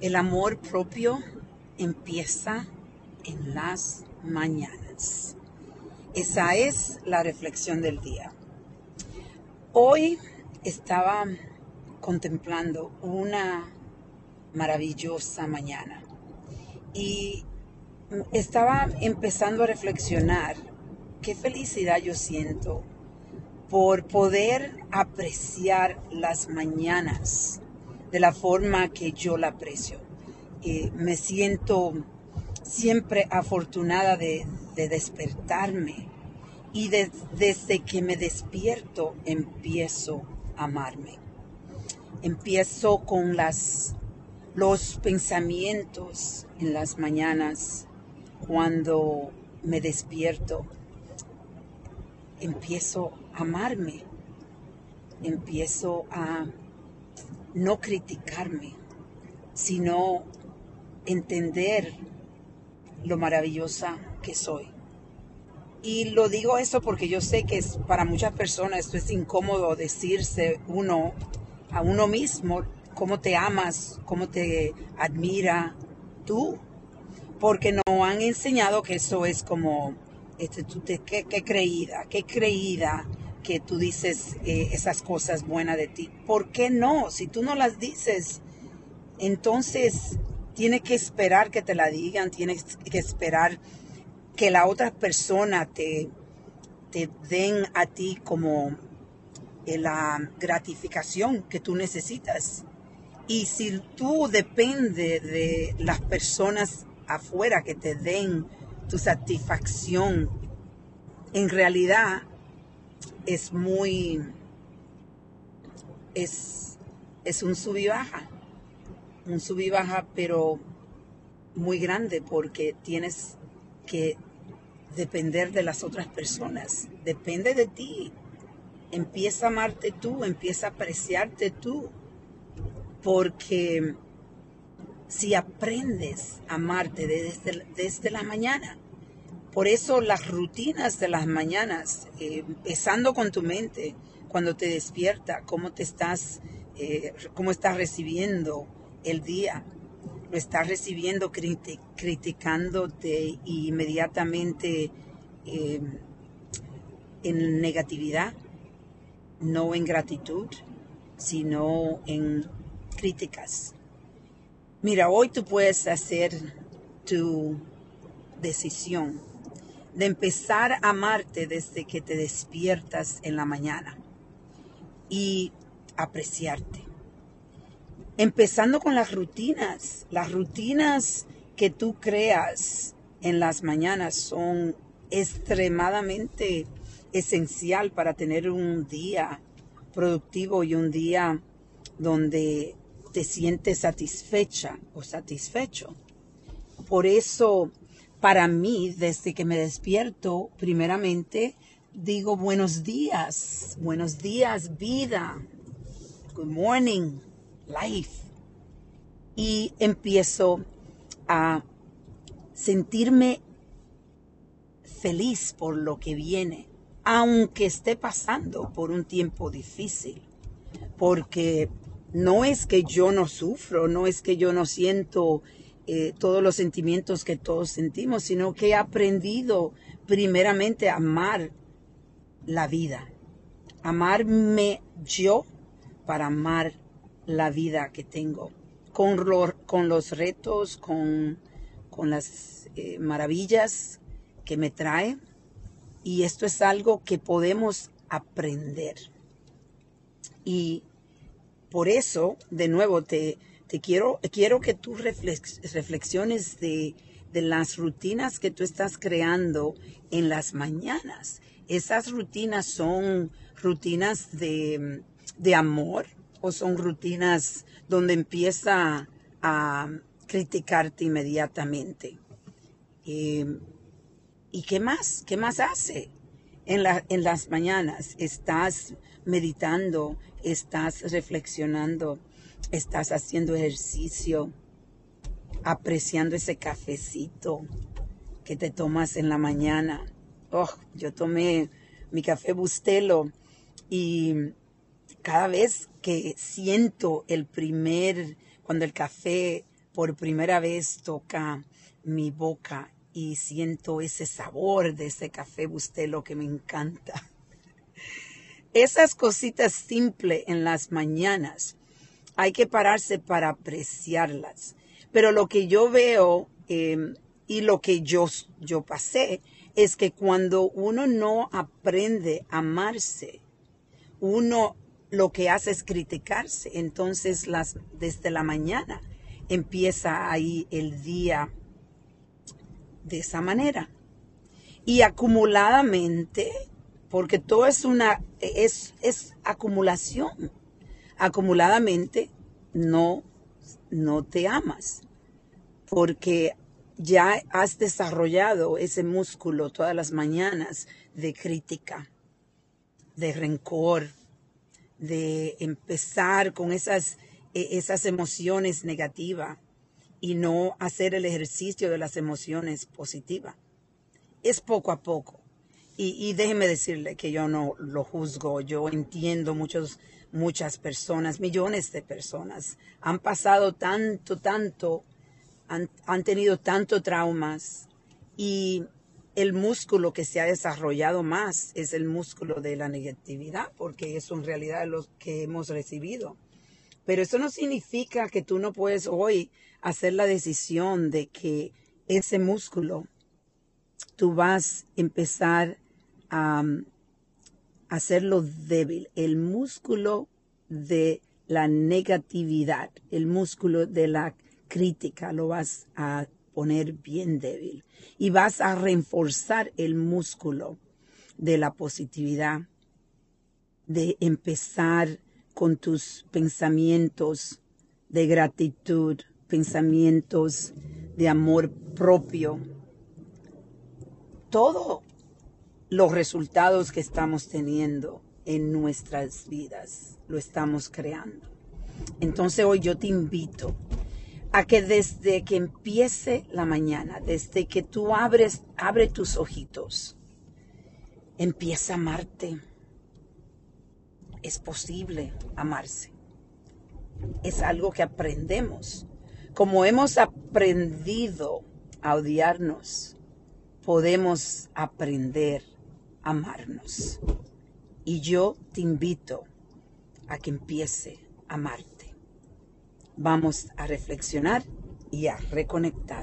El amor propio empieza en las mañanas. Esa es la reflexión del día. Hoy estaba contemplando una maravillosa mañana y estaba empezando a reflexionar qué felicidad yo siento por poder apreciar las mañanas de la forma que yo la aprecio. Eh, me siento siempre afortunada de, despertarme y desde que me despierto empiezo a amarme. Empiezo con las, los pensamientos en las mañanas cuando me despierto. Empiezo a amarme. Empiezo a no criticarme, sino entender lo maravillosa que soy. Y lo digo eso porque yo sé que para muchas personas esto es incómodo decirse uno a uno mismo cómo te amas, cómo te admira tú, porque no han enseñado que eso es como, este, tú te, qué, creída, qué creída que tú dices eh, esas cosas buenas de ti. ¿Por qué no? Si tú no las dices, entonces tienes que esperar que te la digan, tienes que esperar que la otra persona te, te den a ti como eh, la gratificación que tú necesitas. Y si tú depende de las personas afuera que te den tu satisfacción, en realidad es muy, es, es un sub y baja un sub y baja, pero muy grande porque tienes que depender de las otras personas. Depende de ti. Empieza a amarte tú, empieza a apreciarte tú. Porque si aprendes a amarte desde, desde la mañana, por eso las rutinas de las mañanas, eh, empezando con tu mente, cuando te despierta, cómo te estás, eh, cómo estás recibiendo el día, lo estás recibiendo criticándote inmediatamente em, en negatividad, no en gratitud, sino en críticas. Mira, hoy tú puedes hacer tu decisión de empezar a amarte desde que te despiertas en la mañana y apreciarte Empezando con las rutinas. Las rutinas que tú creas en las mañanas son extremadamente esencial para tener un día productivo y un día donde te sientes satisfecha o satisfecho. Por eso, para mí, desde que me despierto, primeramente digo buenos días, buenos días vida, good morning, life. Y empiezo a sentirme feliz por lo que viene, aunque esté pasando por un tiempo difícil, porque no es que yo no sufro, no es que yo no siento eh, todos los sentimientos que todos sentimos, sino que he aprendido primeramente a amar la vida, amarme yo para amar la vida que tengo, con, con los retos, con, con las eh, maravillas que me trae. Y esto es algo que podemos aprender. Y por eso, de nuevo, te, te quiero, quiero que tú reflexiones de, de las rutinas que tú estás creando en las mañanas. Esas rutinas son rutinas de, de amor, o son rutinas donde empieza a criticarte inmediatamente. Eh, ¿Y qué más? ¿Qué más hace? En, en las mañanas estás meditando, estás reflexionando, estás haciendo ejercicio, apreciando ese cafecito que te tomas en la mañana. Oh, yo tomé mi café Bustelo y cada vez que siento el primer, cuando el café por primera vez toca mi boca y siento ese sabor de ese café bustelo que me encanta. Esas cositas simples en las mañanas hay que pararse para apreciarlas. Pero lo que yo veo em, y lo que yo, yo pasé es que cuando uno no aprende a amarse, uno lo que hace es criticarse. Entonces, las, desde la mañana empieza ahí el día de esa manera. Y acumuladamente, porque todo es una, es, es acumulación. Acumuladamente no, no te amas. Porque ya has desarrollado ese músculo todas las mañanas de crítica, de rencor, de empezar con esas, e, esas emociones negativas y no hacer el ejercicio de las emociones positivas. Es poco a poco. Y, déjeme decirle que yo no lo juzgo, yo entiendo muchos, muchas personas, millones de personas han pasado tanto, tanto han, tenido tantos traumas y el músculo que se ha desarrollado más es el músculo de la negatividad, porque eso en realidad lo que hemos recibido. Pero eso no significa que tú no puedes hoy hacer la decisión de que ese músculo tú vas a empezar a, hacerlo débil. El músculo de la negatividad, el músculo de la crítica lo vas a poner bien débil y vas a reforzar el músculo de la positividad, de empezar con tus pensamientos de gratitud, pensamientos de amor propio. Todos los resultados que estamos teniendo en nuestras vidas lo estamos creando. Entonces hoy yo te invito a que desde que empiece la mañana, desde que tú abres, abre tus ojitos, empieza a amarte. Es posible amarse. Es algo que aprendemos. Como hemos aprendido a odiarnos, podemos aprender amarnos. Y yo te invito a que empiece a amarte vamos a reflexionar y a reconectar.